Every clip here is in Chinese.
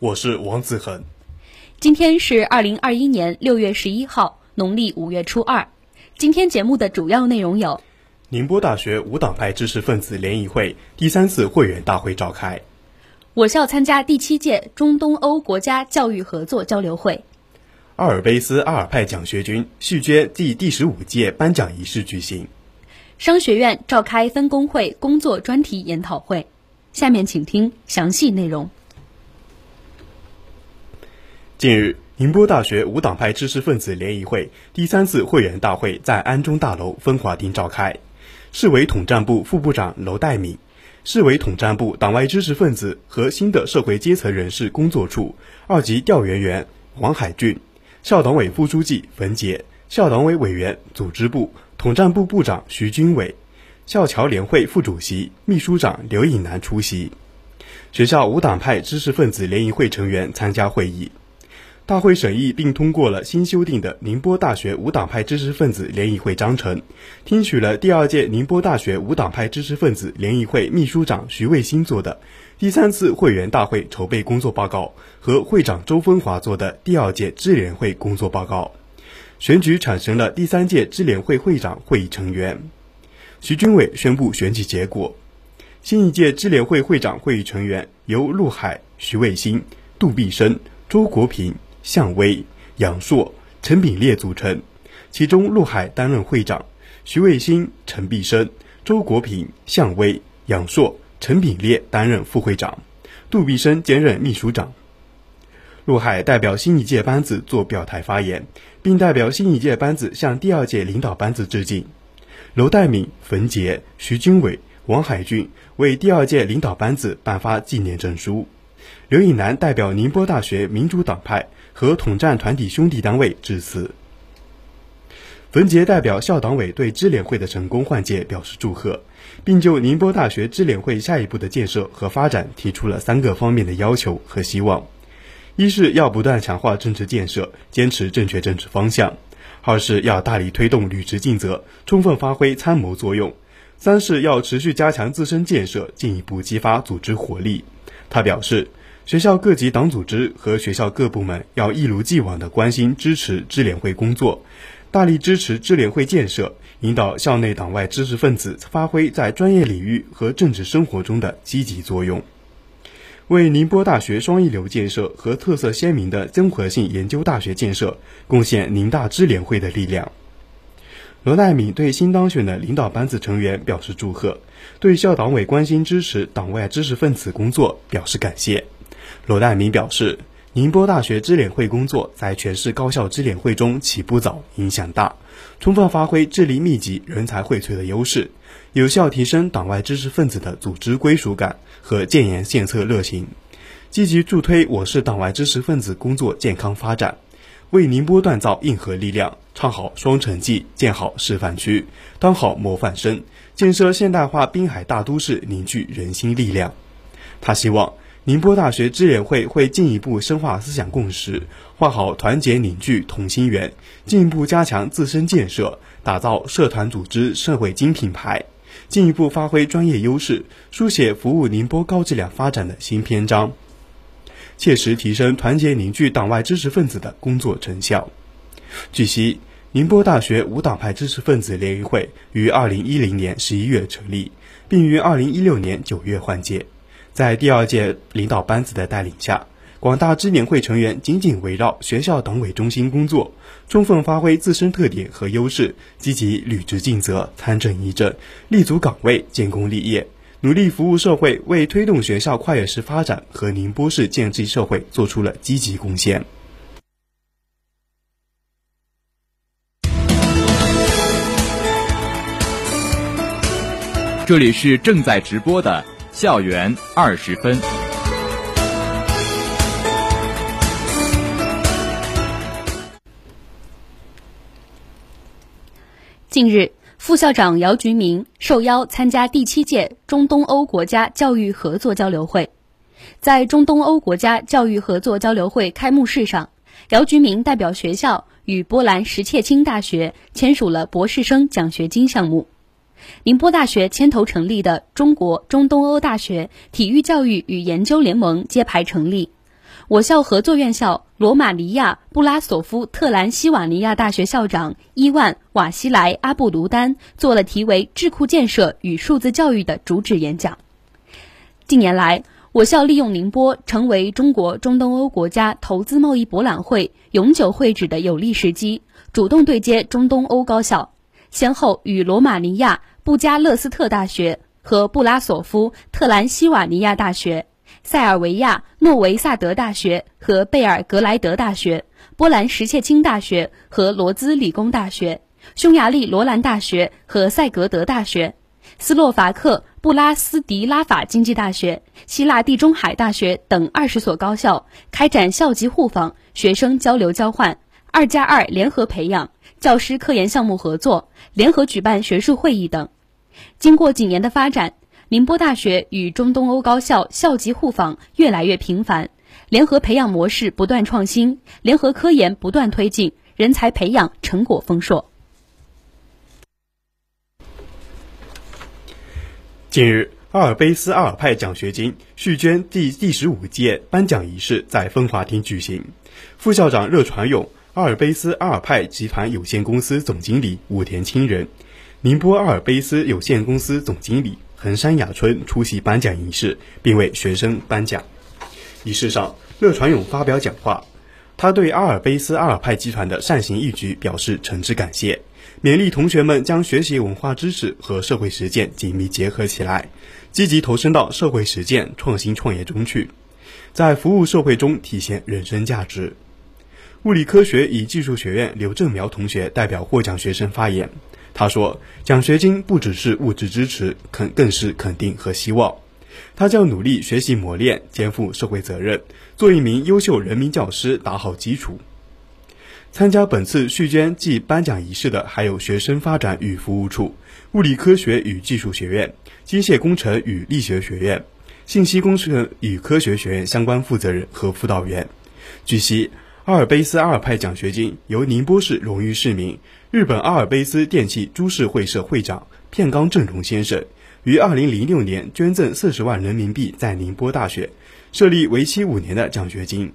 我是王子恒。今天是二零二一年六月十一号，农历五月初二。今天节目的主要内容有：宁波大学无党派知识分子联谊会第三次会员大会召开；我校参加第七届中东欧国家教育合作交流会。阿尔卑斯阿尔派奖学金续捐暨第十五届颁奖仪式举行。商学院召开分工会工作专题研讨会。下面请听详细内容。近日，宁波大学无党派知识分子联谊会第三次会员大会在安中大楼分华厅召开。市委统战部副部长娄代敏、市委统战部党外知识分子和新的社会阶层人士工作处二级调研员王海俊。校党委副书记冯杰，校党委委员、组织部、统战部部长徐军伟，校侨联会副主席、秘书长刘颖南出席。学校无党派知识分子联谊会成员参加会议。大会审议并通过了新修订的《宁波大学无党派知识分子联谊会章程》，听取了第二届宁波大学无党派知识分子联谊会秘书长徐卫星做的。第三次会员大会筹备工作报告和会长周风华做的第二届支联会工作报告，选举产生了第三届支联会会长会议成员。徐军伟宣布选举结果：新一届支联会会长会议成员由陆海、徐卫星、杜碧生、周国平、向威、杨硕、陈炳烈组成，其中陆海担任会长，徐卫星、陈碧生、周国平、向威、杨硕。陈炳烈担任副会长，杜碧生兼任秘书长。陆海代表新一届班子做表态发言，并代表新一届班子向第二届领导班子致敬。娄代敏、冯杰、徐军伟、王海俊为第二届领导班子颁发纪念证书。刘颖南代表宁波大学民主党派和统战团体兄弟单位致辞。冯杰代表校党委对支联会的成功换届表示祝贺。并就宁波大学支联会下一步的建设和发展提出了三个方面的要求和希望：一是要不断强化政治建设，坚持正确政治方向；二是要大力推动履职尽责，充分发挥参谋作用；三是要持续加强自身建设，进一步激发组织活力。他表示，学校各级党组织和学校各部门要一如既往地关心支持支联会工作。大力支持支联会建设，引导校内党外知识分子发挥在专业领域和政治生活中的积极作用，为宁波大学双一流建设和特色鲜明的综合性研究大学建设贡献宁大支联会的力量。罗代敏对新当选的领导班子成员表示祝贺，对校党委关心支持党外知识分子工作表示感谢。罗代明表示。宁波大学支联会工作在全市高校支联会中起步早、影响大，充分发挥智力密集、人才荟萃的优势，有效提升党外知识分子的组织归属感和建言献策热情，积极助推我市党外知识分子工作健康发展，为宁波锻造硬核力量，唱好双城记，建好示范区，当好模范生，建设现代化滨海大都市，凝聚人心力量。他希望。宁波大学支联会会进一步深化思想共识，画好团结凝聚同心圆，进一步加强自身建设，打造社团组织社会金品牌，进一步发挥专业优势，书写服务宁波高质量发展的新篇章，切实提升团结凝聚党外知识分子的工作成效。据悉，宁波大学无党派知识分子联谊会于二零一零年十一月成立，并于二零一六年九月换届。在第二届领导班子的带领下，广大支联会成员紧紧围绕学校党委中心工作，充分发挥自身特点和优势，积极履职尽责、参政议政，立足岗位、建功立业，努力服务社会，为推动学校跨越式发展和宁波市建设社会做出了积极贡献。这里是正在直播的。校园二十分。近日，副校长姚菊明受邀参加第七届中东欧国家教育合作交流会。在中东欧国家教育合作交流会开幕式上，姚菊明代表学校与波兰什切青大学签署了博士生奖学金项目。宁波大学牵头成立的中国中东欧大学体育教育与研究联盟揭牌成立。我校合作院校罗马尼亚布拉索夫特兰西瓦尼亚大学校长伊万瓦西莱阿布卢丹做了题为“智库建设与数字教育”的主旨演讲。近年来，我校利用宁波成为中国中东欧国家投资贸易博览会永久会址的有利时机，主动对接中东欧高校，先后与罗马尼亚布加勒斯特大学和布拉索夫特兰西瓦尼亚大学。塞尔维亚诺维萨德大学和贝尔格莱德大学、波兰什切钦大学和罗兹理工大学、匈牙利罗兰大学和塞格德大学、斯洛伐克布拉斯迪拉法经济大学、希腊地中海大学等二十所高校开展校级互访、学生交流交换、二加二联合培养、教师科研项目合作、联合举办学术会议等。经过几年的发展。宁波大学与中东欧高校校级互访越来越频繁，联合培养模式不断创新，联合科研不断推进，人才培养成果丰硕。近日，阿尔卑斯阿尔派奖学金续捐第第十五届颁奖仪式在风华厅举行，副校长热传勇、阿尔卑斯阿尔派集团有限公司总经理武田清人、宁波阿尔卑斯有限公司总经理。横山雅春出席颁奖仪式，并为学生颁奖。仪式上，乐传勇发表讲话，他对阿尔卑斯阿尔派集团的善行义举表示诚挚感谢，勉励同学们将学习文化知识和社会实践紧密结合起来，积极投身到社会实践、创新创业中去，在服务社会中体现人生价值。物理科学与技术学院刘正苗同学代表获奖学生发言。他说：“奖学金不只是物质支持，肯更是肯定和希望。他将努力学习磨练，肩负社会责任，做一名优秀人民教师，打好基础。”参加本次续捐暨颁奖仪式的还有学生发展与服务处、物理科学与技术学院、机械工程与力学学院、信息工程与科学学院相关负责人和辅导员。据悉，阿尔卑斯阿尔派奖学金由宁波市荣誉市民。日本阿尔卑斯电器株式会社会长片冈正荣先生于二零零六年捐赠四十万人民币，在宁波大学设立为期五年的奖学金，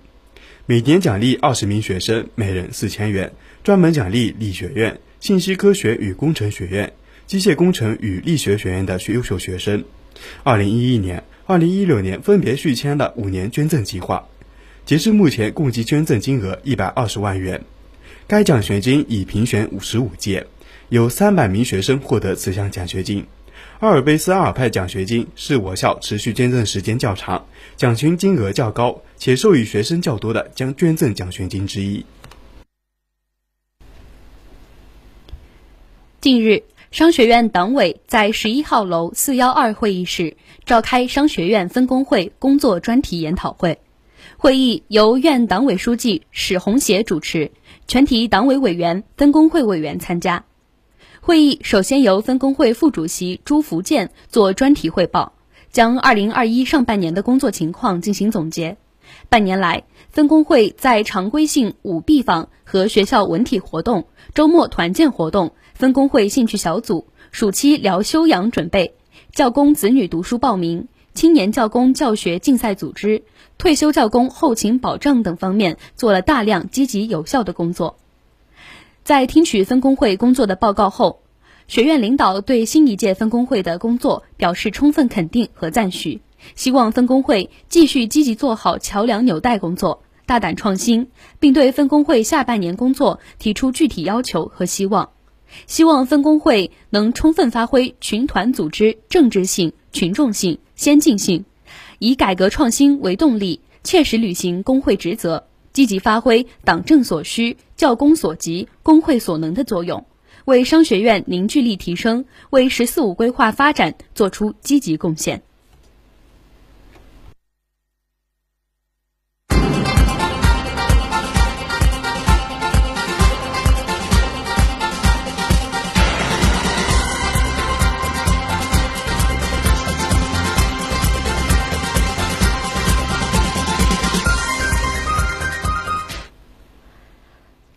每年奖励二十名学生，每人四千元，专门奖励理学院、信息科学与工程学院、机械工程与力学学院的优秀学生。二零一一年、二零一六年分别续签了五年捐赠计划，截至目前共计捐赠金额一百二十万元。该奖学金已评选五十五届，有三百名学生获得此项奖学金。阿尔卑斯阿尔派奖学金是我校持续捐赠时间较长、奖金金额较高且授予学生较多的将捐赠奖学金之一。近日，商学院党委在十一号楼四幺二会议室召开商学院分工会工作专题研讨会，会议由院党委书记史红协主持。全体党委委员、分工会委员参加会议。首先由分工会副主席朱福建做专题汇报，将二零二一上半年的工作情况进行总结。半年来，分工会在常规性五必访和学校文体活动、周末团建活动、分工会兴趣小组、暑期聊修养准备、教工子女读书报名、青年教工教学竞赛组织。退休教工后勤保障等方面做了大量积极有效的工作。在听取分工会工作的报告后，学院领导对新一届分工会的工作表示充分肯定和赞许，希望分工会继续积极做好桥梁纽带工作，大胆创新，并对分工会下半年工作提出具体要求和希望。希望分工会能充分发挥群团组织政治性、群众性、先进性。以改革创新为动力，切实履行工会职责，积极发挥党政所需、教工所急、工会所能的作用，为商学院凝聚力提升、为“十四五”规划发展作出积极贡献。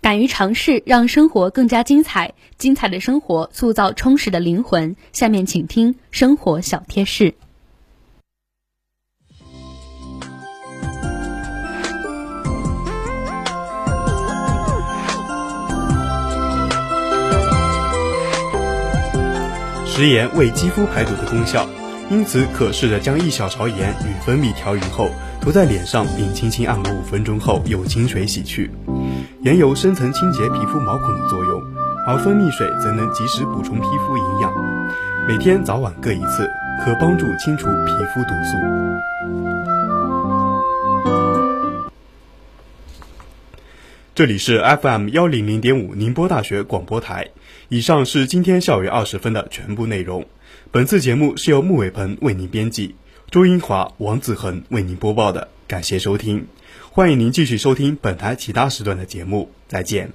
敢于尝试，让生活更加精彩。精彩的生活塑造充实的灵魂。下面请听生活小贴士。食盐为肌肤排毒的功效，因此可试着将一小勺盐与蜂蜜调匀后涂在脸上，并轻轻按摩五分钟后用清水洗去。盐有深层清洁皮肤毛孔的作用，而蜂蜜水则能及时补充皮肤营养。每天早晚各一次，可帮助清除皮肤毒素。这里是 FM 幺零零点五宁波大学广播台。以上是今天校园二十分的全部内容。本次节目是由穆伟鹏为您编辑，周英华、王子恒为您播报的。感谢收听，欢迎您继续收听本台其他时段的节目。再见。